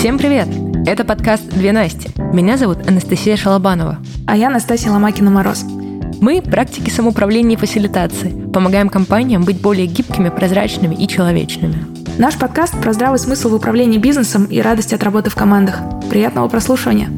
Всем привет! Это подкаст «Две Насти». Меня зовут Анастасия Шалобанова. А я Настасья Ломакина-Мороз. Мы – практики самоуправления и фасилитации. Помогаем компаниям быть более гибкими, прозрачными и человечными. Наш подкаст про здравый смысл в управлении бизнесом и радость от работы в командах. Приятного прослушивания!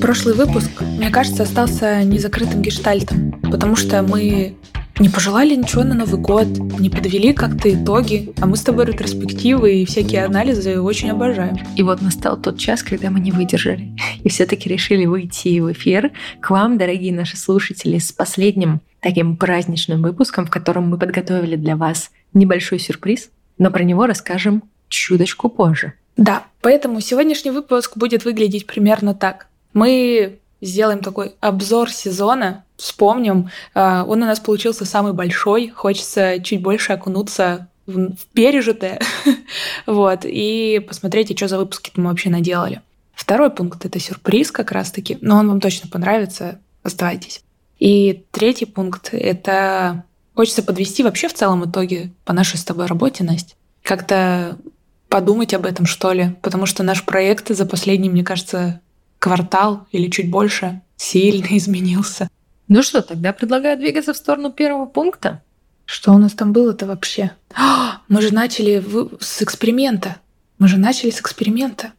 Прошлый выпуск, мне кажется, остался незакрытым гештальтом, потому что мы не пожелали ничего на Новый год, не подвели как-то итоги, а мы с тобой ретроспективы и всякие анализы очень обожаем. И вот настал тот час, когда мы не выдержали и все-таки решили выйти в эфир к вам, дорогие наши слушатели, с последним таким праздничным выпуском, в котором мы подготовили для вас небольшой сюрприз, но про него расскажем чуточку позже. Да, поэтому сегодняшний выпуск будет выглядеть примерно так. Мы сделаем такой обзор сезона, вспомним. А, он у нас получился самый большой, хочется чуть больше окунуться в пережитое, вот, и посмотреть, что за выпуски мы вообще наделали. Второй пункт — это сюрприз как раз-таки, но он вам точно понравится, оставайтесь. И третий пункт — это хочется подвести вообще в целом итоге по нашей с тобой работе, Настя. Как-то подумать об этом, что ли, потому что наш проект за последний, мне кажется, квартал или чуть больше сильно изменился. Ну что, тогда предлагаю двигаться в сторону первого пункта. Что у нас там было-то вообще? А, мы же начали в... с эксперимента. Мы же начали с эксперимента.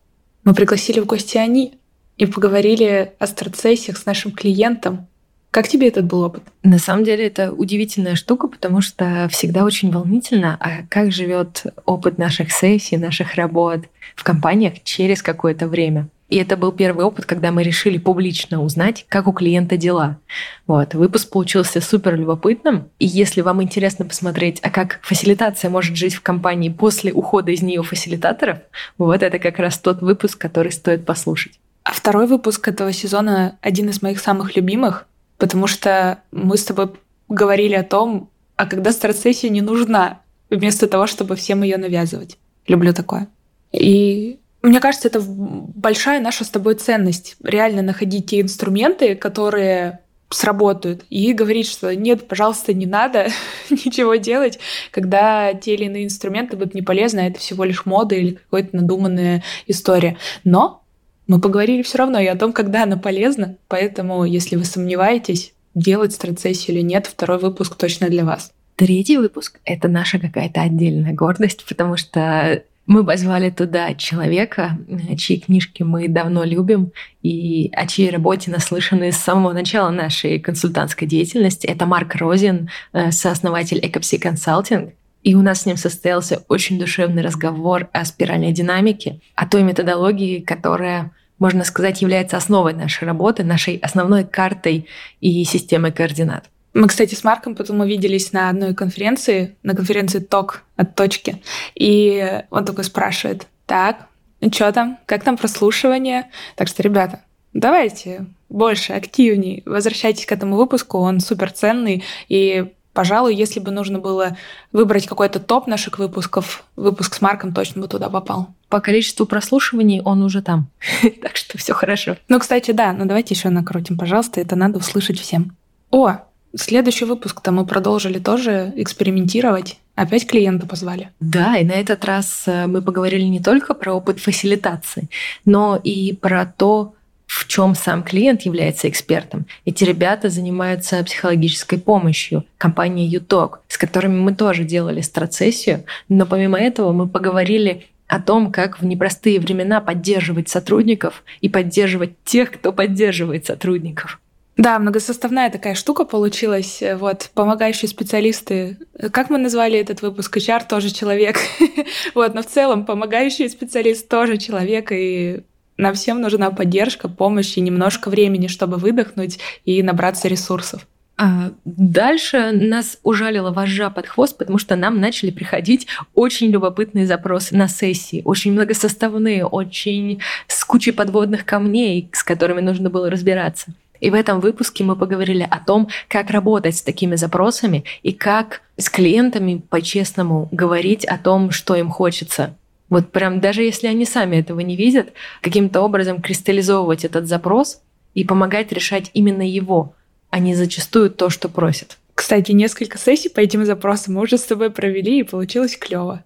Мы пригласили в гости они и поговорили о страцессиях с нашим клиентом. Как тебе этот был опыт? На самом деле это удивительная штука, потому что всегда очень волнительно, а как живет опыт наших сессий, наших работ в компаниях через какое-то время. И это был первый опыт, когда мы решили публично узнать, как у клиента дела. Вот. Выпуск получился супер любопытным. И если вам интересно посмотреть, а как фасилитация может жить в компании после ухода из нее фасилитаторов, вот это как раз тот выпуск, который стоит послушать. А второй выпуск этого сезона один из моих самых любимых, потому что мы с тобой говорили о том, а когда страцессия не нужна, вместо того, чтобы всем ее навязывать. Люблю такое. И мне кажется, это большая наша с тобой ценность. Реально находить те инструменты, которые сработают, и говорить, что нет, пожалуйста, не надо ничего делать, когда те или иные инструменты будут не полезны, а это всего лишь мода или какая-то надуманная история. Но мы поговорили все равно и о том, когда она полезна, поэтому, если вы сомневаетесь, делать страцессию или нет, второй выпуск точно для вас. Третий выпуск — это наша какая-то отдельная гордость, потому что мы позвали туда человека, чьи книжки мы давно любим и о чьей работе наслышаны с самого начала нашей консультантской деятельности. Это Марк Розин, э, сооснователь Экопси Консалтинг. И у нас с ним состоялся очень душевный разговор о спиральной динамике, о той методологии, которая, можно сказать, является основой нашей работы, нашей основной картой и системой координат. Мы, кстати, с Марком потом увиделись на одной конференции, на конференции ТОК от точки. И он такой спрашивает, так, ну что там, как там прослушивание? Так что, ребята, давайте больше, активнее, возвращайтесь к этому выпуску, он супер ценный, и Пожалуй, если бы нужно было выбрать какой-то топ наших выпусков, выпуск с Марком точно бы туда попал. По количеству прослушиваний он уже там. так что все хорошо. Ну, кстати, да, ну давайте еще накрутим, пожалуйста, это надо услышать всем. О, Следующий выпуск-то мы продолжили тоже экспериментировать. Опять клиента позвали. Да, и на этот раз э, мы поговорили не только про опыт фасилитации, но и про то, в чем сам клиент является экспертом. Эти ребята занимаются психологической помощью, компания ЮТОК, с которыми мы тоже делали страцессию, но помимо этого мы поговорили о том, как в непростые времена поддерживать сотрудников и поддерживать тех, кто поддерживает сотрудников. Да, многосоставная такая штука получилась. Вот, помогающие специалисты. Как мы назвали этот выпуск? HR тоже человек. вот, но в целом помогающий специалист тоже человек, и нам всем нужна поддержка, помощь и немножко времени, чтобы выдохнуть и набраться ресурсов. А дальше нас ужалила вожжа под хвост, потому что нам начали приходить очень любопытные запросы на сессии, очень многосоставные, очень с кучей подводных камней, с которыми нужно было разбираться. И в этом выпуске мы поговорили о том, как работать с такими запросами и как с клиентами по-честному говорить о том, что им хочется. Вот прям даже если они сами этого не видят, каким-то образом кристаллизовывать этот запрос и помогать решать именно его, а не зачастую то, что просят. Кстати, несколько сессий по этим запросам мы уже с тобой провели, и получилось клево.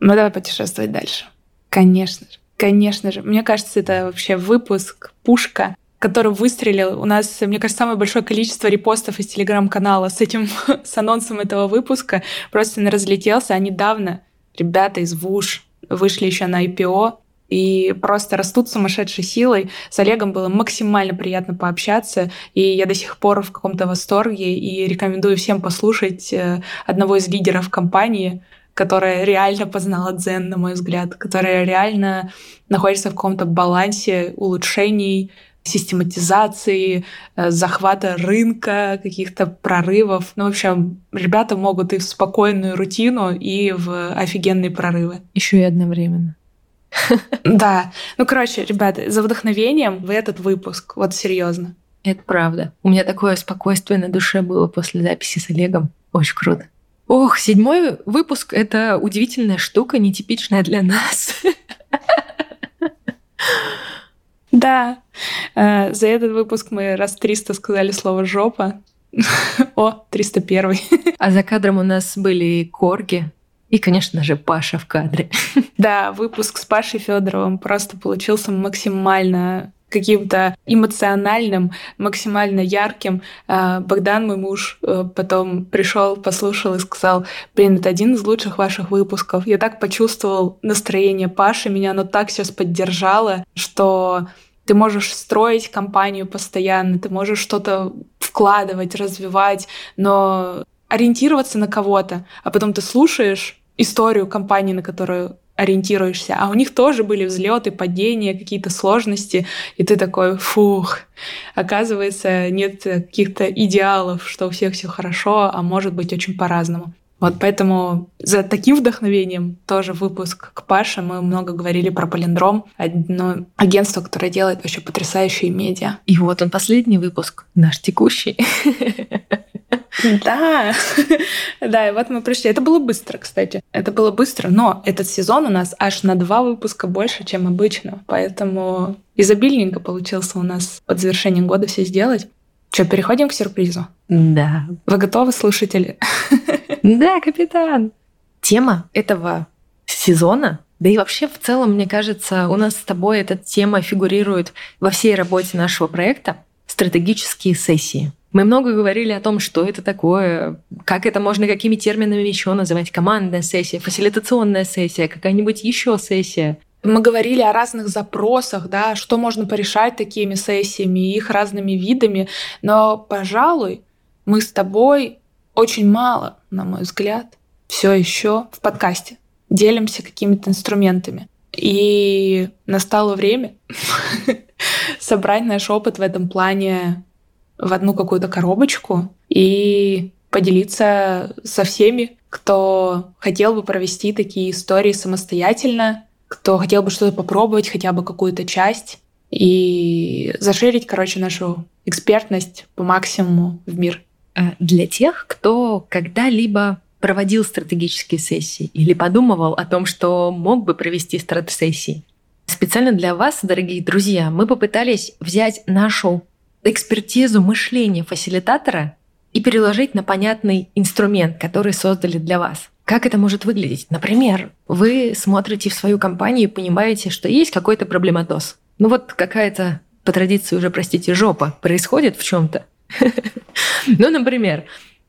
Ну, давай путешествовать дальше. Конечно же. Конечно же. Мне кажется, это вообще выпуск, пушка, который выстрелил. У нас, мне кажется, самое большое количество репостов из телеграм-канала с этим, с анонсом этого выпуска. Просто он разлетелся. А недавно ребята из ВУШ вышли еще на IPO, и просто растут сумасшедшей силой. С Олегом было максимально приятно пообщаться, и я до сих пор в каком-то восторге, и рекомендую всем послушать э, одного из лидеров компании, которая реально познала дзен, на мой взгляд, которая реально находится в каком-то балансе улучшений, систематизации, э, захвата рынка, каких-то прорывов. Ну, в общем, ребята могут и в спокойную рутину, и в офигенные прорывы. Еще и одновременно. Да. Ну, короче, ребята, за вдохновением в этот выпуск. Вот серьезно. Это правда. У меня такое спокойствие на душе было после записи с Олегом. Очень круто. Ох, седьмой выпуск — это удивительная штука, нетипичная для нас. Да. Э, за этот выпуск мы раз 300 сказали слово «жопа». О, 301. А за кадром у нас были корги, и, конечно же, Паша в кадре. Да, выпуск с Пашей Федоровым просто получился максимально каким-то эмоциональным, максимально ярким. А, Богдан, мой муж, э, потом пришел, послушал и сказал, блин, это один из лучших ваших выпусков. Я так почувствовал настроение Паши, меня оно так сейчас поддержало, что ты можешь строить компанию постоянно, ты можешь что-то вкладывать, развивать, но ориентироваться на кого-то, а потом ты слушаешь историю компании, на которую ориентируешься, а у них тоже были взлеты, падения, какие-то сложности, и ты такой, фух, оказывается, нет каких-то идеалов, что у всех все хорошо, а может быть очень по-разному. Вот поэтому за таким вдохновением тоже выпуск к Паше. Мы много говорили про Полиндром, одно агентство, которое делает вообще потрясающие медиа. И вот он последний выпуск, наш текущий. Да, да, и вот мы пришли. Это было быстро, кстати. Это было быстро, но этот сезон у нас аж на два выпуска больше, чем обычно. Поэтому изобильненько получился у нас под завершением года все сделать. Что, переходим к сюрпризу? Да. Вы готовы, слушатели? Да, капитан. Тема этого сезона да и вообще, в целом, мне кажется, у нас с тобой эта тема фигурирует во всей работе нашего проекта – стратегические сессии. Мы много говорили о том, что это такое, как это можно, какими терминами еще называть. Командная сессия, фасилитационная сессия, какая-нибудь еще сессия. Мы говорили о разных запросах, да, что можно порешать такими сессиями, их разными видами, но, пожалуй, мы с тобой очень мало, на мой взгляд, все еще в подкасте делимся какими-то инструментами. И настало время собрать наш опыт в этом плане в одну какую-то коробочку и поделиться со всеми, кто хотел бы провести такие истории самостоятельно, кто хотел бы что-то попробовать, хотя бы какую-то часть, и заширить, короче, нашу экспертность по максимуму в мир. Э, для тех, кто когда-либо проводил стратегические сессии или подумывал о том, что мог бы провести стратсессии, специально для вас, дорогие друзья, мы попытались взять нашу экспертизу мышления фасилитатора и переложить на понятный инструмент, который создали для вас. Как это может выглядеть? Например, вы смотрите в свою компанию и понимаете, что есть какой-то проблематоз. Ну вот какая-то, по традиции уже, простите, жопа происходит в чем то Ну, например,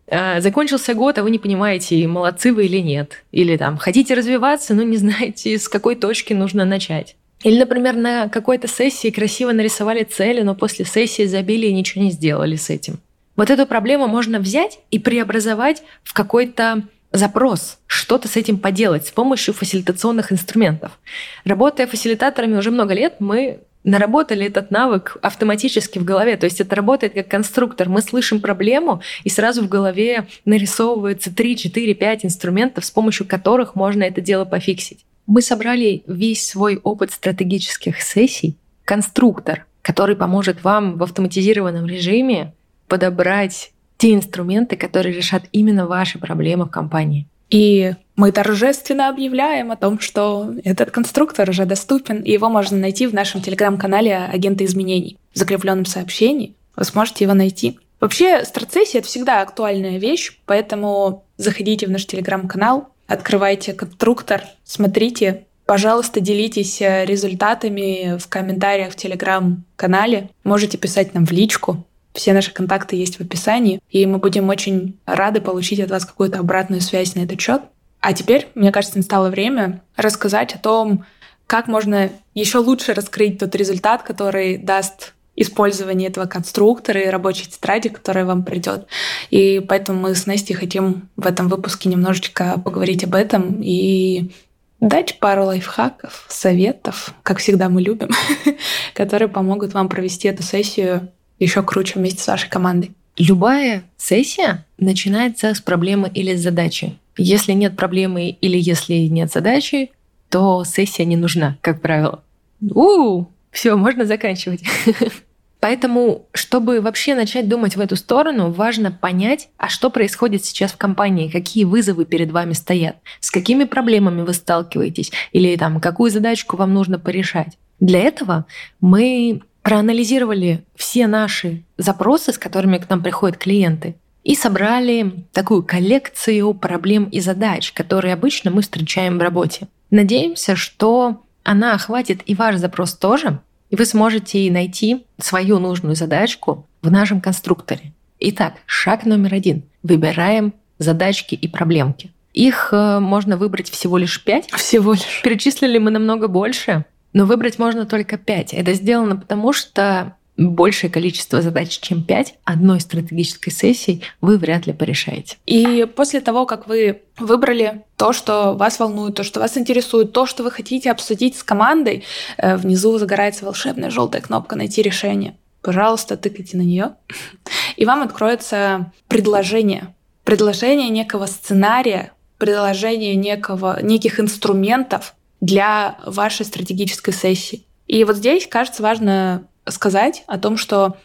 а, закончился год, а вы не понимаете, молодцы вы или нет. Или там, хотите развиваться, но не знаете, с какой точки нужно начать. Или, например, на какой-то сессии красиво нарисовали цели, но после сессии забили и ничего не сделали с этим. Вот эту проблему можно взять и преобразовать в какой-то запрос, что-то с этим поделать с помощью фасилитационных инструментов. Работая фасилитаторами уже много лет, мы наработали этот навык автоматически в голове. То есть это работает как конструктор. Мы слышим проблему, и сразу в голове нарисовывается 3, 4, 5 инструментов, с помощью которых можно это дело пофиксить. Мы собрали весь свой опыт стратегических сессий, конструктор, который поможет вам в автоматизированном режиме подобрать те инструменты, которые решат именно ваши проблемы в компании. И мы торжественно объявляем о том, что этот конструктор уже доступен, и его можно найти в нашем телеграм-канале «Агенты изменений». В закрепленном сообщении вы сможете его найти. Вообще, страцессия — это всегда актуальная вещь, поэтому заходите в наш телеграм-канал, открывайте конструктор, смотрите, Пожалуйста, делитесь э, результатами в комментариях в телеграм-канале. Можете писать нам в личку. Все наши контакты есть в описании, и мы будем очень рады получить от вас какую-то обратную связь на этот счет. А теперь, мне кажется, настало время рассказать о том, как можно еще лучше раскрыть тот результат, который даст использование этого конструктора и рабочей тетради, которая вам придет. И поэтому мы с Настей хотим в этом выпуске немножечко поговорить об этом и дать пару лайфхаков, советов, как всегда мы любим, которые помогут вам провести эту сессию еще круче вместе с вашей командой. Любая сессия начинается с проблемы или с задачи. Если нет проблемы или если нет задачи, то сессия не нужна, как правило. У, все, можно заканчивать. Поэтому, чтобы вообще начать думать в эту сторону, важно понять, а что происходит сейчас в компании, какие вызовы перед вами стоят, с какими проблемами вы сталкиваетесь, или там, какую задачку вам нужно порешать. Для этого мы проанализировали все наши запросы, с которыми к нам приходят клиенты, и собрали такую коллекцию проблем и задач, которые обычно мы встречаем в работе. Надеемся, что она охватит и ваш запрос тоже, и вы сможете найти свою нужную задачку в нашем конструкторе. Итак, шаг номер один. Выбираем задачки и проблемки. Их э, можно выбрать всего лишь пять. Всего лишь. Перечислили мы намного больше, но выбрать можно только пять. Это сделано потому, что большее количество задач, чем 5, одной стратегической сессии вы вряд ли порешаете. И после того, как вы выбрали то, что вас волнует, то, что вас интересует, то, что вы хотите обсудить с командой, э, внизу загорается волшебная желтая кнопка «Найти решение». Пожалуйста, тыкайте на нее, и вам откроется предложение. Предложение некого сценария, предложение некого, неких инструментов для вашей стратегической сессии. И вот здесь, кажется, важно сказать о том, что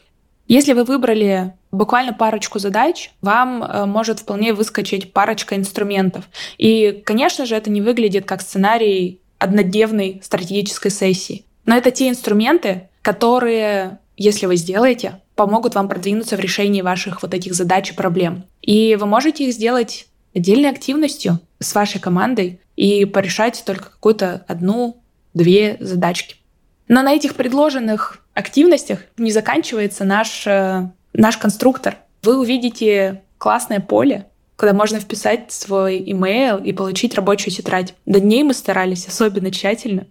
если вы выбрали буквально парочку задач, вам э, может вполне выскочить парочка инструментов. И, конечно же, это не выглядит как сценарий однодневной стратегической сессии. Но это те инструменты, которые, если вы сделаете, помогут вам продвинуться в решении ваших вот этих задач и проблем. И вы можете их сделать отдельной активностью с вашей командой и порешать только какую-то одну-две задачки. Но на этих предложенных активностях не заканчивается наш, э, наш конструктор. Вы увидите классное поле, куда можно вписать свой имейл и получить рабочую тетрадь. До дней мы старались особенно тщательно.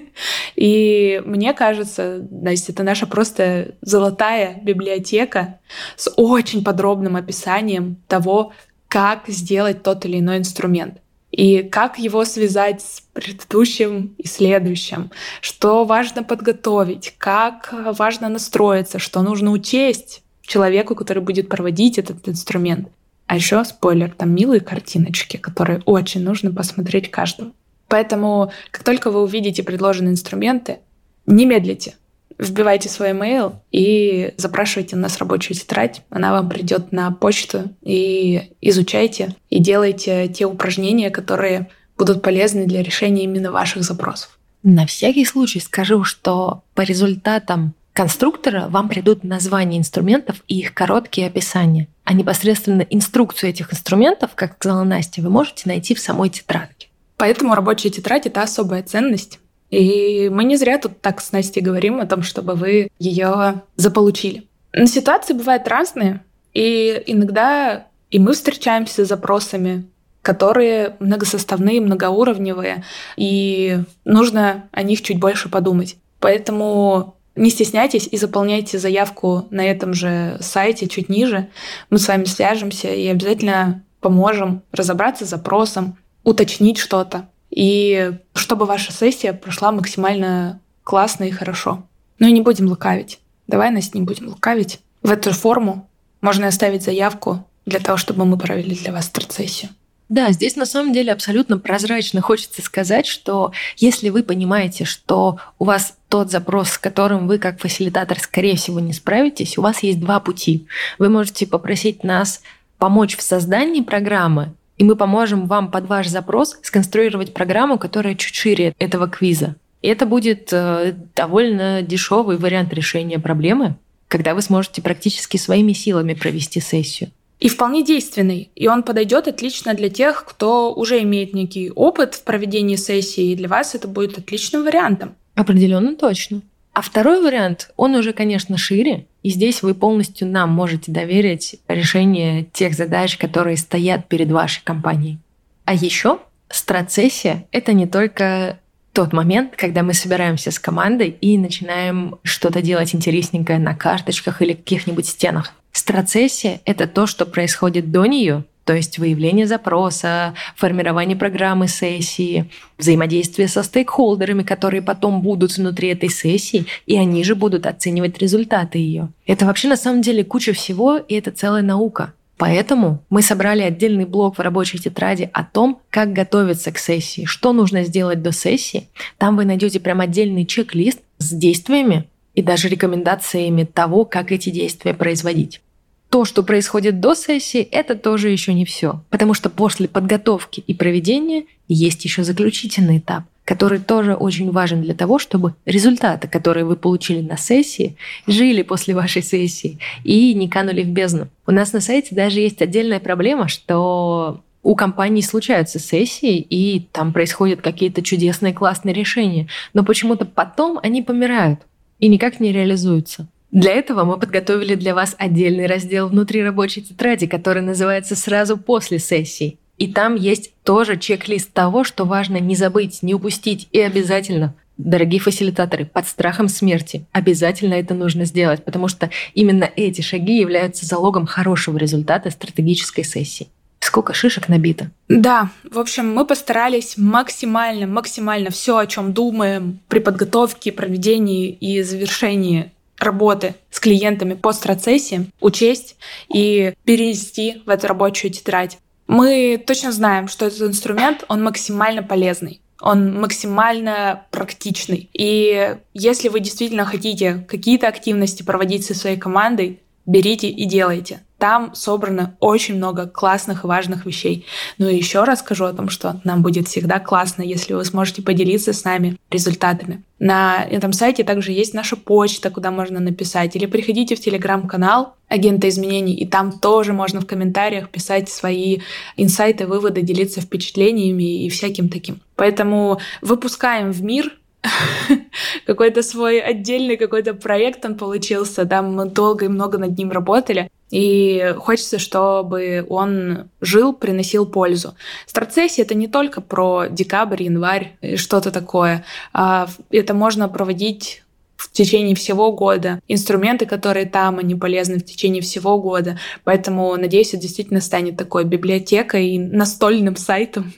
И мне кажется, Настя, это наша просто золотая библиотека с очень подробным описанием того, как сделать тот или иной инструмент и как его связать с предыдущим и следующим, что важно подготовить, как важно настроиться, что нужно учесть человеку, который будет проводить этот инструмент. А еще спойлер, там милые картиночки, которые очень нужно посмотреть каждому. Поэтому, как только вы увидите предложенные инструменты, не медлите, вбивайте свой email и запрашивайте у нас рабочую тетрадь. Она вам придет на почту и изучайте и делайте те упражнения, которые будут полезны для решения именно ваших запросов. На всякий случай скажу, что по результатам конструктора вам придут названия инструментов и их короткие описания. А непосредственно инструкцию этих инструментов, как сказала Настя, вы можете найти в самой тетрадке. Поэтому рабочая тетрадь — это особая ценность, и мы не зря тут так с Настей говорим о том, чтобы вы ее заполучили. Но ситуации бывают разные, и иногда и мы встречаемся с запросами, которые многосоставные, многоуровневые, и нужно о них чуть больше подумать. Поэтому не стесняйтесь и заполняйте заявку на этом же сайте чуть ниже. Мы с вами свяжемся и обязательно поможем разобраться с запросом, уточнить что-то и чтобы ваша сессия прошла максимально классно и хорошо. Ну и не будем лукавить. Давай, нас не будем лукавить. В эту форму можно оставить заявку для того, чтобы мы провели для вас стратсессию. Да, здесь на самом деле абсолютно прозрачно хочется сказать, что если вы понимаете, что у вас тот запрос, с которым вы как фасилитатор, скорее всего, не справитесь, у вас есть два пути. Вы можете попросить нас помочь в создании программы, и мы поможем вам под ваш запрос сконструировать программу, которая чуть шире этого квиза. И это будет э, довольно дешевый вариант решения проблемы, когда вы сможете практически своими силами провести сессию. и вполне действенный. И он подойдет отлично для тех, кто уже имеет некий опыт в проведении сессии, и для вас это будет отличным вариантом. Определенно точно. А второй вариант, он уже, конечно, шире, и здесь вы полностью нам можете доверить решение тех задач, которые стоят перед вашей компанией. А еще страцессия — это не только тот момент, когда мы собираемся с командой и начинаем что-то делать интересненькое на карточках или каких-нибудь стенах. Страцессия — это то, что происходит до нее, то есть выявление запроса, формирование программы сессии, взаимодействие со стейкхолдерами, которые потом будут внутри этой сессии, и они же будут оценивать результаты ее. Это вообще на самом деле куча всего, и это целая наука. Поэтому мы собрали отдельный блок в рабочей тетради о том, как готовиться к сессии, что нужно сделать до сессии. Там вы найдете прям отдельный чек-лист с действиями и даже рекомендациями того, как эти действия производить. То, что происходит до сессии, это тоже еще не все, потому что после подготовки и проведения есть еще заключительный этап, который тоже очень важен для того, чтобы результаты, которые вы получили на сессии, жили после вашей сессии и не канули в бездну. У нас на сайте даже есть отдельная проблема, что у компаний случаются сессии, и там происходят какие-то чудесные классные решения, но почему-то потом они помирают и никак не реализуются. Для этого мы подготовили для вас отдельный раздел внутри рабочей тетради, который называется «Сразу после сессии». И там есть тоже чек-лист того, что важно не забыть, не упустить и обязательно Дорогие фасилитаторы, под страхом смерти обязательно это нужно сделать, потому что именно эти шаги являются залогом хорошего результата стратегической сессии. Сколько шишек набито? Да, в общем, мы постарались максимально, максимально все, о чем думаем при подготовке, проведении и завершении работы с клиентами по страцессии учесть и перенести в эту рабочую тетрадь. Мы точно знаем, что этот инструмент, он максимально полезный. Он максимально практичный. И если вы действительно хотите какие-то активности проводить со своей командой, берите и делайте. Там собрано очень много классных и важных вещей. Ну и еще раз скажу о том, что нам будет всегда классно, если вы сможете поделиться с нами результатами. На этом сайте также есть наша почта, куда можно написать. Или приходите в телеграм-канал агента изменений, и там тоже можно в комментариях писать свои инсайты, выводы, делиться впечатлениями и всяким таким. Поэтому выпускаем в мир какой-то свой отдельный какой-то проект он получился, да, мы долго и много над ним работали, и хочется, чтобы он жил, приносил пользу. Страцессия — это не только про декабрь, январь, что-то такое. А это можно проводить в течение всего года. Инструменты, которые там, они полезны в течение всего года. Поэтому, надеюсь, это действительно станет такой библиотекой и настольным сайтом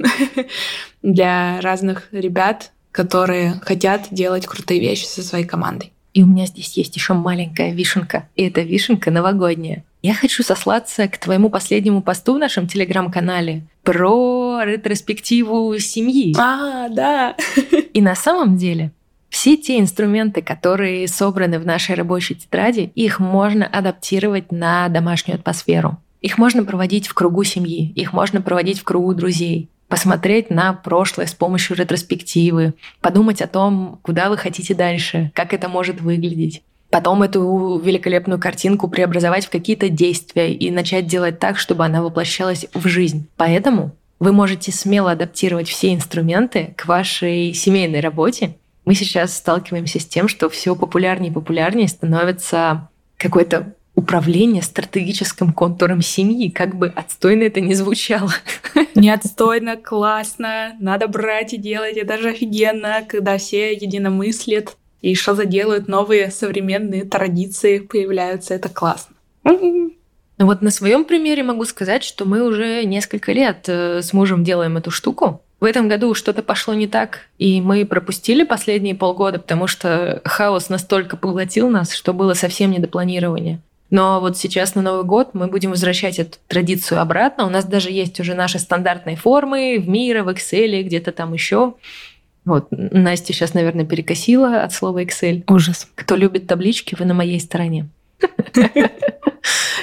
для разных ребят, которые хотят делать крутые вещи со своей командой. И у меня здесь есть еще маленькая вишенка. И эта вишенка новогодняя. Я хочу сослаться к твоему последнему посту в нашем телеграм-канале про ретроспективу семьи. А, да. И на самом деле все те инструменты, которые собраны в нашей рабочей тетради, их можно адаптировать на домашнюю атмосферу. Их можно проводить в кругу семьи, их можно проводить в кругу друзей посмотреть на прошлое с помощью ретроспективы, подумать о том, куда вы хотите дальше, как это может выглядеть. Потом эту великолепную картинку преобразовать в какие-то действия и начать делать так, чтобы она воплощалась в жизнь. Поэтому вы можете смело адаптировать все инструменты к вашей семейной работе. Мы сейчас сталкиваемся с тем, что все популярнее и популярнее становится какой-то управление стратегическим контуром семьи, как бы отстойно это не звучало. Не отстойно, классно, надо брать и делать, это даже офигенно, когда все единомыслят и что заделают новые современные традиции появляются, это классно. Ну вот на своем примере могу сказать, что мы уже несколько лет э, с мужем делаем эту штуку. В этом году что-то пошло не так, и мы пропустили последние полгода, потому что хаос настолько поглотил нас, что было совсем не до планирования. Но вот сейчас на Новый год мы будем возвращать эту традицию обратно. У нас даже есть уже наши стандартные формы в Мира, в Excel, где-то там еще. Вот, Настя сейчас, наверное, перекосила от слова Excel. Ужас. Кто любит таблички, вы на моей стороне.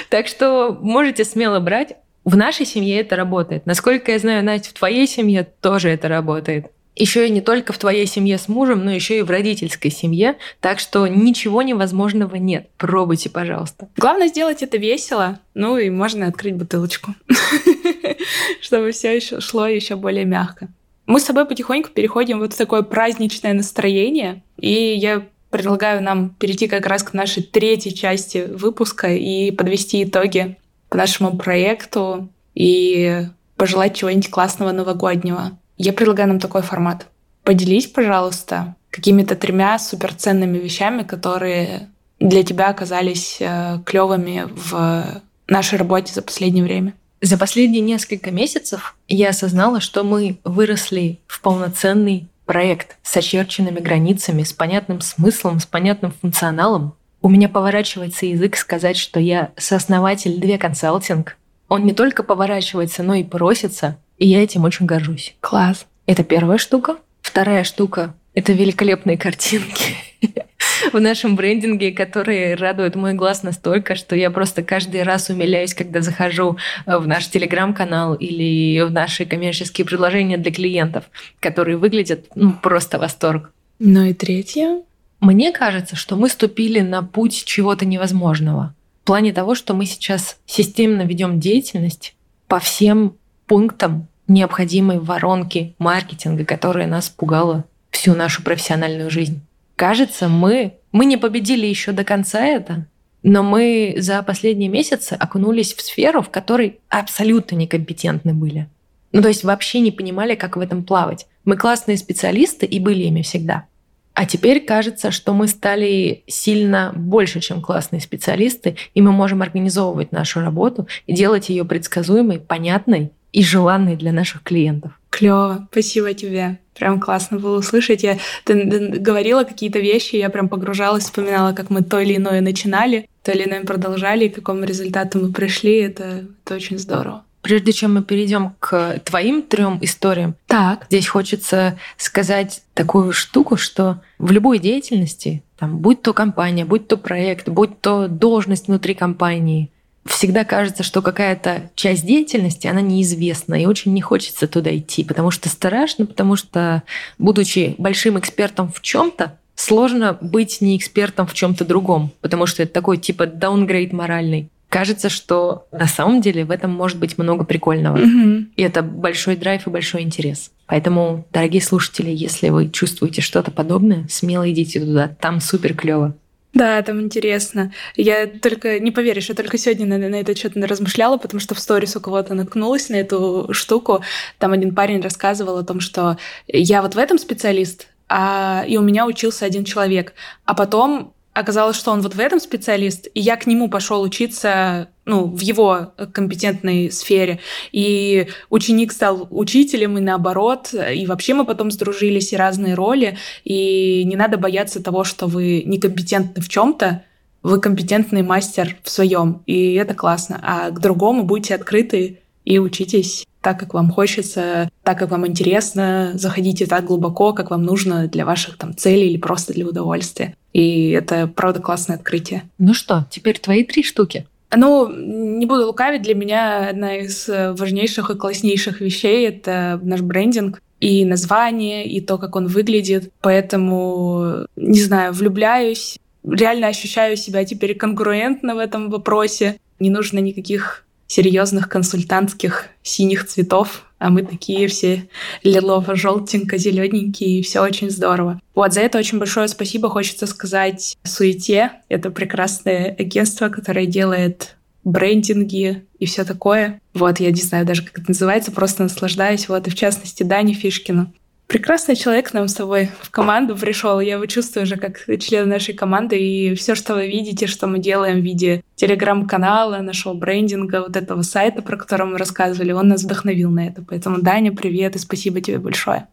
Так что можете смело брать. В нашей семье это работает. Насколько я знаю, Настя, в твоей семье тоже это работает. Еще и не только в твоей семье с мужем, но еще и в родительской семье. Так что ничего невозможного нет. Пробуйте, пожалуйста. Главное сделать это весело. Ну и можно открыть бутылочку, чтобы все еще шло еще более мягко. Мы с тобой потихоньку переходим вот в такое праздничное настроение, и я предлагаю нам перейти как раз к нашей третьей части выпуска и подвести итоги к нашему проекту и пожелать чего-нибудь классного новогоднего. Я предлагаю нам такой формат. Поделись, пожалуйста, какими-то тремя суперценными вещами, которые для тебя оказались э, клевыми в нашей работе за последнее время. За последние несколько месяцев я осознала, что мы выросли в полноценный проект с очерченными границами, с понятным смыслом, с понятным функционалом. У меня поворачивается язык сказать, что я сооснователь Две консалтинг. Он не только поворачивается, но и просится, и я этим очень горжусь. Класс. Это первая штука. Вторая штука — это великолепные картинки в нашем брендинге, которые радуют мой глаз настолько, что я просто каждый раз умиляюсь, когда захожу в наш телеграм-канал или в наши коммерческие предложения для клиентов, которые выглядят ну, просто восторг. Ну и третье. Мне кажется, что мы ступили на путь чего-то невозможного. В плане того, что мы сейчас системно ведем деятельность по всем пунктам необходимой воронки маркетинга, которая нас пугала всю нашу профессиональную жизнь. Кажется, мы, мы не победили еще до конца это, но мы за последние месяцы окунулись в сферу, в которой абсолютно некомпетентны были. Ну, то есть вообще не понимали, как в этом плавать. Мы классные специалисты и были ими всегда. А теперь кажется, что мы стали сильно больше, чем классные специалисты, и мы можем организовывать нашу работу и делать ее предсказуемой, понятной и желанной для наших клиентов. Клево, спасибо тебе. Прям классно было услышать. Я, ты, ты говорила какие-то вещи, я прям погружалась, вспоминала, как мы то или иное начинали, то или иное продолжали, и к какому результату мы пришли. Это, это очень здорово. Прежде чем мы перейдем к твоим трем историям, так. здесь хочется сказать такую штуку, что в любой деятельности, там, будь то компания, будь то проект, будь то должность внутри компании, всегда кажется, что какая-то часть деятельности, она неизвестна, и очень не хочется туда идти, потому что страшно, потому что, будучи большим экспертом в чем то сложно быть не экспертом в чем-то другом, потому что это такой типа даунгрейд моральный. Кажется, что на самом деле в этом может быть много прикольного. Mm-hmm. И это большой драйв и большой интерес. Поэтому, дорогие слушатели, если вы чувствуете что-то подобное, смело идите туда. Там супер клево. Да, там интересно. Я только, не поверишь, я только сегодня на, на это что-то размышляла, потому что в сторис у кого-то наткнулась на эту штуку. Там один парень рассказывал о том, что я вот в этом специалист, а, и у меня учился один человек. А потом оказалось, что он вот в этом специалист, и я к нему пошел учиться, ну, в его компетентной сфере. И ученик стал учителем, и наоборот. И вообще мы потом сдружились, и разные роли. И не надо бояться того, что вы некомпетентны в чем-то, вы компетентный мастер в своем, и это классно. А к другому будьте открыты и учитесь так, как вам хочется, так, как вам интересно, заходите так глубоко, как вам нужно для ваших там целей или просто для удовольствия. И это, правда, классное открытие. Ну что, теперь твои три штуки. Ну, не буду лукавить, для меня одна из важнейших и класснейших вещей — это наш брендинг и название, и то, как он выглядит. Поэтому, не знаю, влюбляюсь, реально ощущаю себя теперь конкурентно в этом вопросе. Не нужно никаких серьезных консультантских синих цветов, а мы такие все лилово-желтенько-зелененькие, и все очень здорово. Вот, за это очень большое спасибо хочется сказать Суете. Это прекрасное агентство, которое делает брендинги и все такое. Вот, я не знаю даже, как это называется, просто наслаждаюсь. Вот, и в частности, Дани Фишкину прекрасный человек нам с тобой в команду пришел. Я его чувствую уже как член нашей команды. И все, что вы видите, что мы делаем в виде телеграм-канала, нашего брендинга, вот этого сайта, про который мы рассказывали, он нас вдохновил на это. Поэтому, Даня, привет и спасибо тебе большое.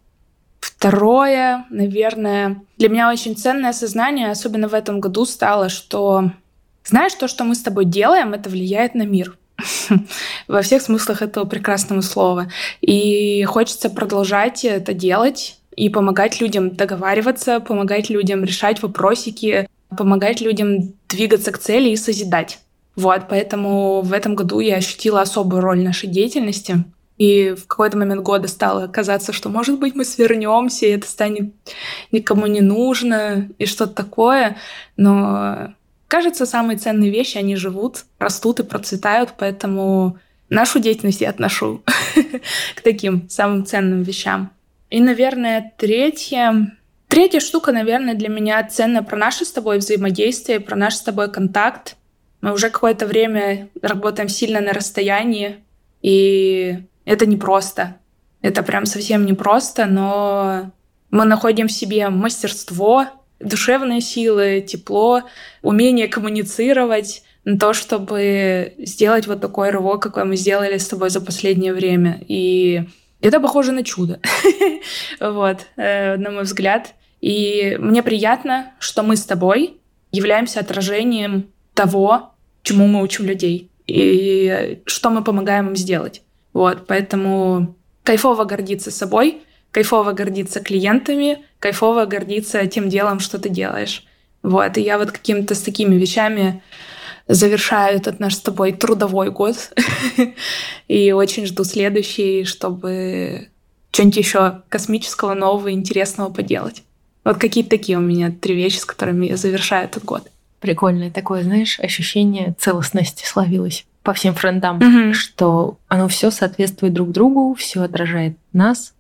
Второе, наверное, для меня очень ценное осознание, особенно в этом году, стало, что знаешь, то, что мы с тобой делаем, это влияет на мир. во всех смыслах этого прекрасного слова. И хочется продолжать это делать и помогать людям договариваться, помогать людям решать вопросики, помогать людям двигаться к цели и созидать. Вот, поэтому в этом году я ощутила особую роль нашей деятельности. И в какой-то момент года стало казаться, что, может быть, мы свернемся, и это станет никому не нужно, и что-то такое. Но, кажется, самые ценные вещи, они живут, растут и процветают, поэтому нашу деятельность я отношу к таким самым ценным вещам. И, наверное, третье... Третья штука, наверное, для меня ценная про наше с тобой взаимодействие, про наш с тобой контакт. Мы уже какое-то время работаем сильно на расстоянии, и это непросто. Это прям совсем непросто, но мы находим в себе мастерство, душевные силы, тепло, умение коммуницировать на то, чтобы сделать вот такой рывок, какой мы сделали с тобой за последнее время. И это похоже на чудо, вот, э, на мой взгляд. И мне приятно, что мы с тобой являемся отражением того, чему мы учим людей и что мы помогаем им сделать. Вот, поэтому кайфово гордиться собой, кайфово гордиться клиентами, кайфово гордиться тем делом, что ты делаешь. Вот, и я вот какими-то с такими вещами завершаю этот наш с тобой трудовой год. и очень жду следующий, чтобы что-нибудь еще космического, нового, интересного поделать. Вот какие-то такие у меня три вещи, с которыми я завершаю этот год. Прикольное такое, знаешь, ощущение целостности словилось по всем фронтам, угу. что оно все соответствует друг другу, все отражает нас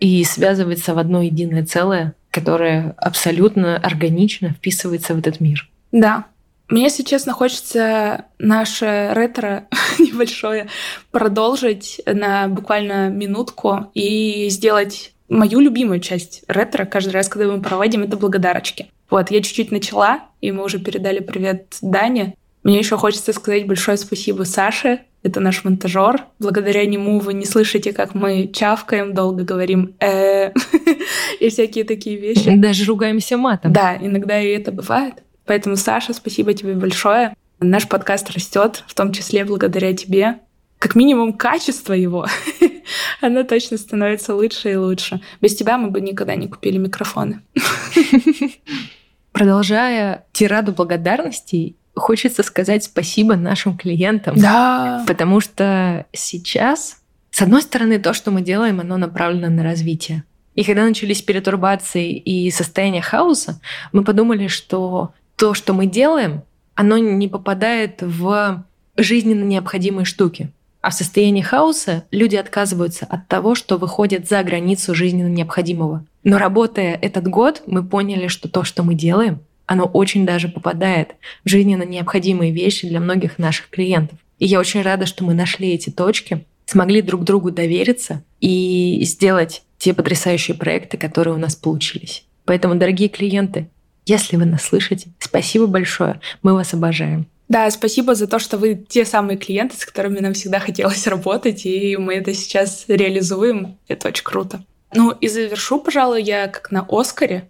и связывается в одно единое целое, которое абсолютно органично вписывается в этот мир. Да. Мне, если честно, хочется наше ретро небольшое продолжить на буквально минутку и сделать мою любимую часть ретро каждый раз, когда мы проводим, это благодарочки. Вот, я чуть-чуть начала, и мы уже передали привет Дане. Мне еще хочется сказать большое спасибо Саше, это наш монтажер. Благодаря нему вы не слышите, как мы чавкаем, долго говорим э и всякие такие вещи. Даже ругаемся матом. Да, иногда и это бывает. Поэтому, Саша, спасибо тебе большое. Наш подкаст растет, в том числе благодаря тебе. Как минимум, качество его, оно точно становится лучше и лучше. Без тебя мы бы никогда не купили микрофоны. Продолжая тираду благодарностей, хочется сказать спасибо нашим клиентам. Да. Потому что сейчас, с одной стороны, то, что мы делаем, оно направлено на развитие. И когда начались перетурбации и состояние хаоса, мы подумали, что то, что мы делаем, оно не попадает в жизненно необходимые штуки. А в состоянии хаоса люди отказываются от того, что выходит за границу жизненно необходимого. Но работая этот год, мы поняли, что то, что мы делаем, оно очень даже попадает в жизненно необходимые вещи для многих наших клиентов. И я очень рада, что мы нашли эти точки, смогли друг другу довериться и сделать те потрясающие проекты, которые у нас получились. Поэтому, дорогие клиенты, если вы нас слышите, спасибо большое, мы вас обожаем. Да, спасибо за то, что вы те самые клиенты, с которыми нам всегда хотелось работать, и мы это сейчас реализуем. Это очень круто. Ну и завершу, пожалуй, я как на Оскаре.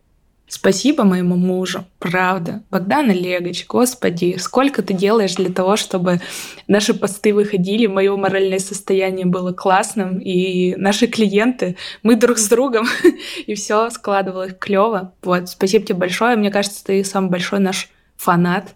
Спасибо моему мужу, правда. Богдан Олегович, господи, сколько ты делаешь для того, чтобы наши посты выходили, мое моральное состояние было классным, и наши клиенты, мы друг с другом, и все складывалось клево. Вот, спасибо тебе большое. Мне кажется, ты самый большой наш фанат,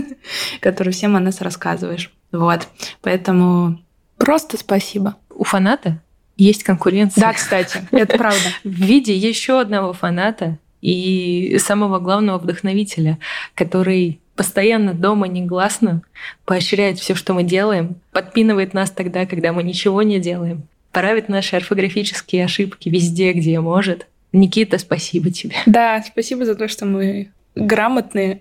который всем о нас рассказываешь. Вот. Поэтому просто спасибо. У фаната есть конкуренция. Да, кстати, это правда. В виде еще одного фаната и самого главного вдохновителя, который постоянно дома негласно поощряет все, что мы делаем, подпинывает нас тогда, когда мы ничего не делаем, правит наши орфографические ошибки везде, где может. Никита, спасибо тебе. Да, спасибо за то, что мы грамотные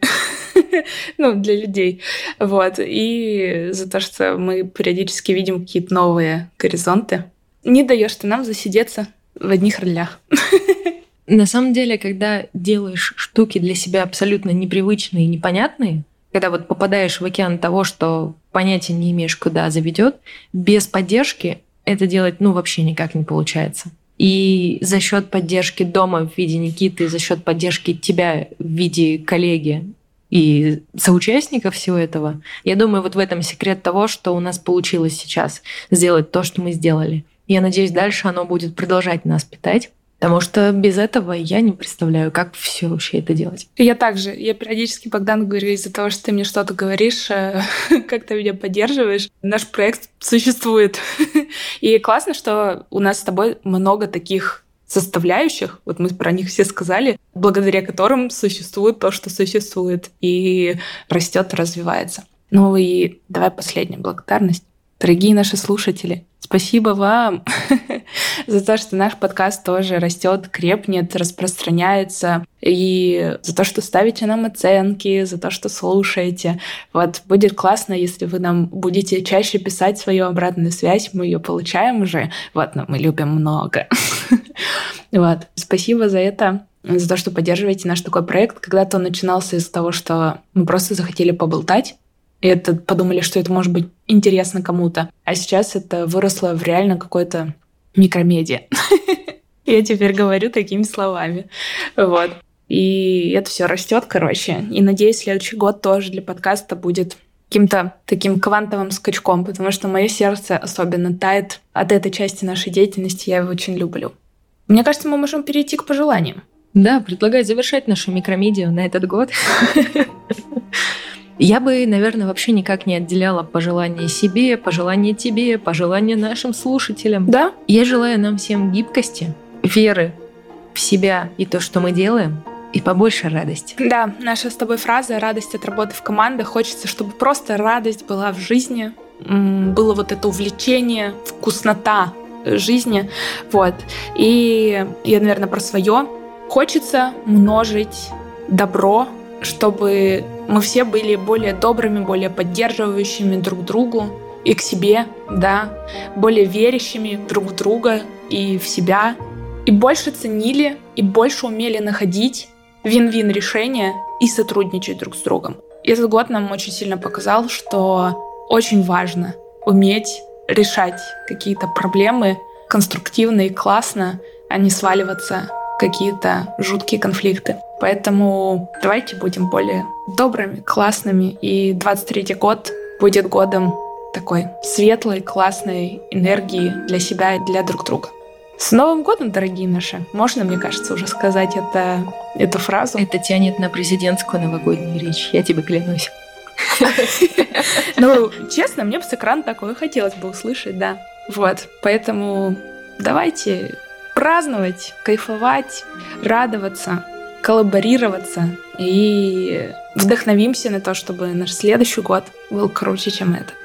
ну, для людей. Вот. И за то, что мы периодически видим какие-то новые горизонты. Не даешь ты нам засидеться в одних ролях. На самом деле, когда делаешь штуки для себя абсолютно непривычные и непонятные, когда вот попадаешь в океан того, что понятия не имеешь, куда заведет, без поддержки это делать ну вообще никак не получается. И за счет поддержки дома в виде Никиты, за счет поддержки тебя в виде коллеги и соучастников всего этого, я думаю, вот в этом секрет того, что у нас получилось сейчас сделать то, что мы сделали. Я надеюсь, дальше оно будет продолжать нас питать. Потому что без этого я не представляю, как все вообще это делать. Я также. Я периодически Богдан говорю из-за того, что ты мне что-то говоришь, э, как ты меня поддерживаешь. Наш проект существует. И классно, что у нас с тобой много таких составляющих, вот мы про них все сказали, благодаря которым существует то, что существует, и растет, развивается. Ну и давай последняя благодарность. Дорогие наши слушатели, спасибо вам за то, что наш подкаст тоже растет, крепнет, распространяется, и за то, что ставите нам оценки, за то, что слушаете. Вот будет классно, если вы нам будете чаще писать свою обратную связь, мы ее получаем уже. Вот, но мы любим много. Вот, спасибо за это за то, что поддерживаете наш такой проект. Когда-то он начинался из-за того, что мы просто захотели поболтать, и это подумали, что это может быть интересно кому-то. А сейчас это выросло в реально какое-то микромедиа. Я теперь говорю такими словами. Вот. И это все растет, короче. И надеюсь, следующий год тоже для подкаста будет каким-то таким квантовым скачком, потому что мое сердце особенно тает от этой части нашей деятельности. Я его очень люблю. Мне кажется, мы можем перейти к пожеланиям. Да, предлагаю завершать нашу микромедиа на этот год. Я бы, наверное, вообще никак не отделяла пожелания себе, пожелания тебе, пожелания нашим слушателям. Да? Я желаю нам всем гибкости, веры в себя и то, что мы делаем, и побольше радости. Да, наша с тобой фраза «радость от работы в команде». Хочется, чтобы просто радость была в жизни, было вот это увлечение, вкуснота жизни. Вот. И я, наверное, про свое. Хочется множить добро, чтобы мы все были более добрыми, более поддерживающими друг другу и к себе, да, более верящими друг в друга и в себя, и больше ценили и больше умели находить вин-вин решения и сотрудничать друг с другом. Этот год нам очень сильно показал, что очень важно уметь решать какие-то проблемы конструктивно и классно, а не сваливаться какие-то жуткие конфликты. Поэтому давайте будем более добрыми, классными. И 23 год будет годом такой светлой, классной энергии для себя и для друг друга. С Новым годом, дорогие наши! Можно, мне кажется, уже сказать это, эту фразу? Это тянет на президентскую новогоднюю речь, я тебе клянусь. Ну, честно, мне бы с экрана такое хотелось бы услышать, да. Вот, поэтому давайте праздновать, кайфовать, радоваться, коллаборироваться и вдохновимся на то, чтобы наш следующий год был круче, чем этот.